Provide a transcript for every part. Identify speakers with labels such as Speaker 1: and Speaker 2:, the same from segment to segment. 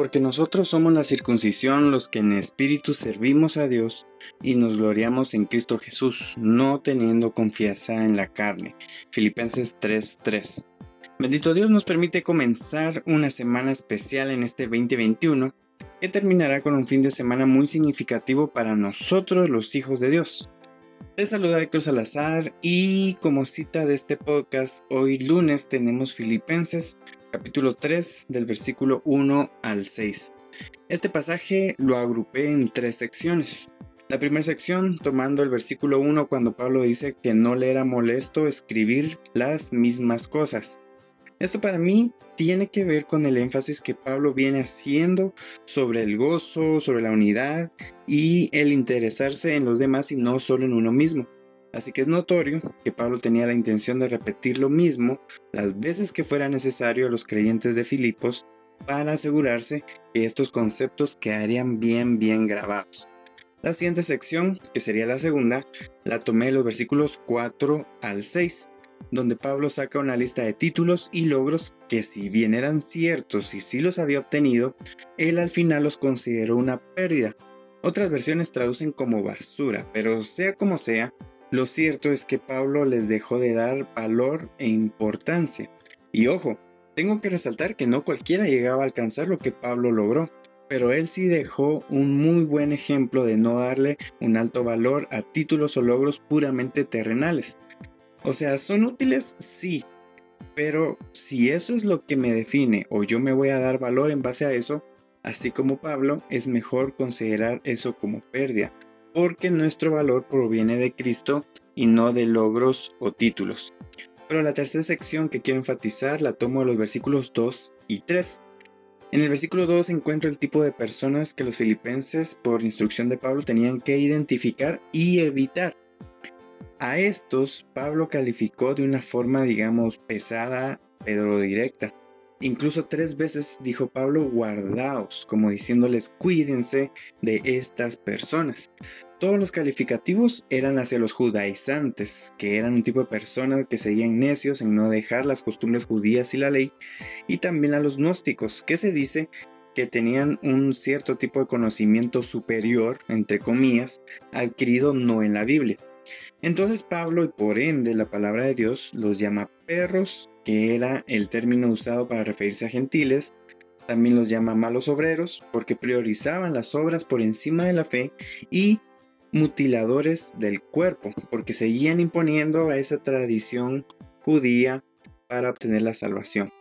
Speaker 1: Porque nosotros somos la circuncisión los que en espíritu servimos a Dios y nos gloriamos en Cristo Jesús, no teniendo confianza en la carne. Filipenses 3:3. Bendito Dios nos permite comenzar una semana especial en este 2021 que terminará con un fin de semana muy significativo para nosotros los hijos de Dios. Te saluda Héctor Salazar y como cita de este podcast, hoy lunes tenemos Filipenses capítulo 3 del versículo 1 al 6. Este pasaje lo agrupé en tres secciones. La primera sección tomando el versículo 1 cuando Pablo dice que no le era molesto escribir las mismas cosas. Esto para mí tiene que ver con el énfasis que Pablo viene haciendo sobre el gozo, sobre la unidad y el interesarse en los demás y no solo en uno mismo. Así que es notorio que Pablo tenía la intención de repetir lo mismo las veces que fuera necesario a los creyentes de Filipos para asegurarse que estos conceptos quedarían bien bien grabados. La siguiente sección, que sería la segunda, la tomé de los versículos 4 al 6, donde Pablo saca una lista de títulos y logros que si bien eran ciertos y sí los había obtenido, él al final los consideró una pérdida. Otras versiones traducen como basura, pero sea como sea, lo cierto es que Pablo les dejó de dar valor e importancia. Y ojo, tengo que resaltar que no cualquiera llegaba a alcanzar lo que Pablo logró, pero él sí dejó un muy buen ejemplo de no darle un alto valor a títulos o logros puramente terrenales. O sea, son útiles, sí, pero si eso es lo que me define o yo me voy a dar valor en base a eso, así como Pablo, es mejor considerar eso como pérdida, porque nuestro valor proviene de Cristo y no de logros o títulos. Pero la tercera sección que quiero enfatizar la tomo de los versículos 2 y 3. En el versículo 2 encuentro el tipo de personas que los filipenses, por instrucción de Pablo, tenían que identificar y evitar. A estos Pablo calificó de una forma, digamos, pesada, pero directa. Incluso tres veces dijo Pablo, guardaos, como diciéndoles, cuídense de estas personas. Todos los calificativos eran hacia los judaizantes, que eran un tipo de personas que seguían necios en no dejar las costumbres judías y la ley, y también a los gnósticos, que se dice que tenían un cierto tipo de conocimiento superior, entre comillas, adquirido no en la Biblia. Entonces Pablo, y por ende la palabra de Dios, los llama perros que era el término usado para referirse a gentiles. También los llama malos obreros porque priorizaban las obras por encima de la fe y mutiladores del cuerpo porque seguían imponiendo a esa tradición judía para obtener la salvación.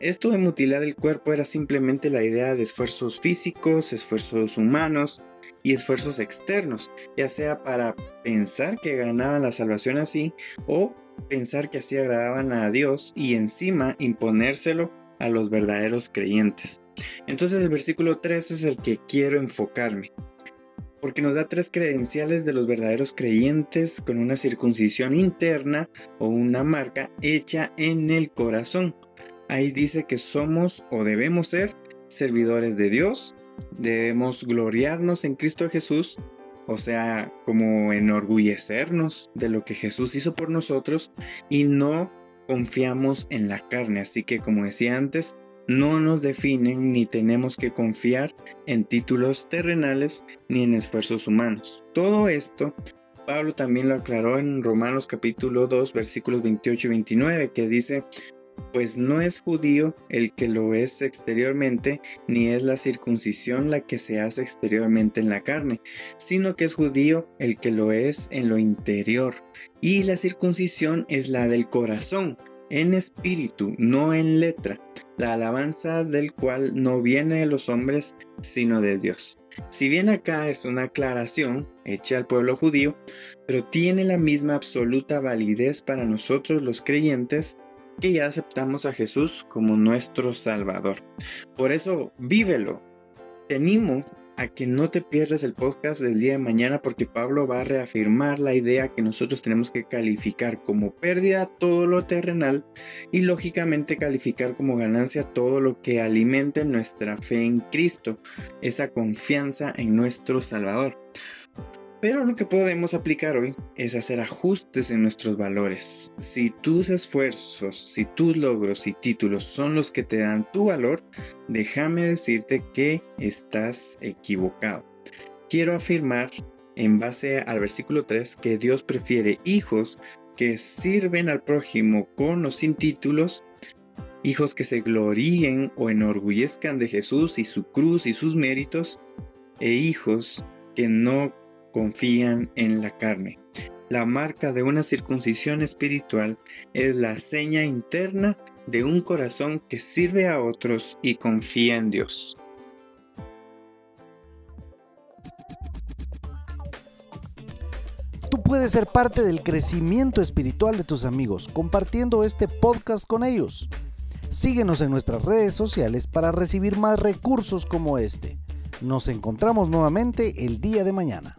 Speaker 1: Esto de mutilar el cuerpo era simplemente la idea de esfuerzos físicos, esfuerzos humanos y esfuerzos externos, ya sea para pensar que ganaban la salvación así o pensar que así agradaban a Dios y encima imponérselo a los verdaderos creyentes. Entonces el versículo 3 es el que quiero enfocarme, porque nos da tres credenciales de los verdaderos creyentes con una circuncisión interna o una marca hecha en el corazón. Ahí dice que somos o debemos ser servidores de Dios, debemos gloriarnos en Cristo Jesús o sea, como enorgullecernos de lo que Jesús hizo por nosotros y no confiamos en la carne. Así que como decía antes, no nos definen ni tenemos que confiar en títulos terrenales ni en esfuerzos humanos. Todo esto Pablo también lo aclaró en Romanos capítulo 2 versículos 28 y 29 que dice, pues no es judío el que lo es exteriormente, ni es la circuncisión la que se hace exteriormente en la carne, sino que es judío el que lo es en lo interior. Y la circuncisión es la del corazón, en espíritu, no en letra, la alabanza del cual no viene de los hombres, sino de Dios. Si bien acá es una aclaración hecha al pueblo judío, pero tiene la misma absoluta validez para nosotros los creyentes que ya aceptamos a Jesús como nuestro Salvador. Por eso, vívelo. Te animo a que no te pierdas el podcast del día de mañana porque Pablo va a reafirmar la idea que nosotros tenemos que calificar como pérdida todo lo terrenal y lógicamente calificar como ganancia todo lo que alimente nuestra fe en Cristo, esa confianza en nuestro Salvador. Pero lo que podemos aplicar hoy es hacer ajustes en nuestros valores. Si tus esfuerzos, si tus logros y títulos son los que te dan tu valor, déjame decirte que estás equivocado. Quiero afirmar en base al versículo 3 que Dios prefiere hijos que sirven al prójimo con o sin títulos, hijos que se gloríen o enorgullezcan de Jesús y su cruz y sus méritos, e hijos que no confían en la carne. La marca de una circuncisión espiritual es la seña interna de un corazón que sirve a otros y confía en Dios.
Speaker 2: Tú puedes ser parte del crecimiento espiritual de tus amigos compartiendo este podcast con ellos. Síguenos en nuestras redes sociales para recibir más recursos como este. Nos encontramos nuevamente el día de mañana.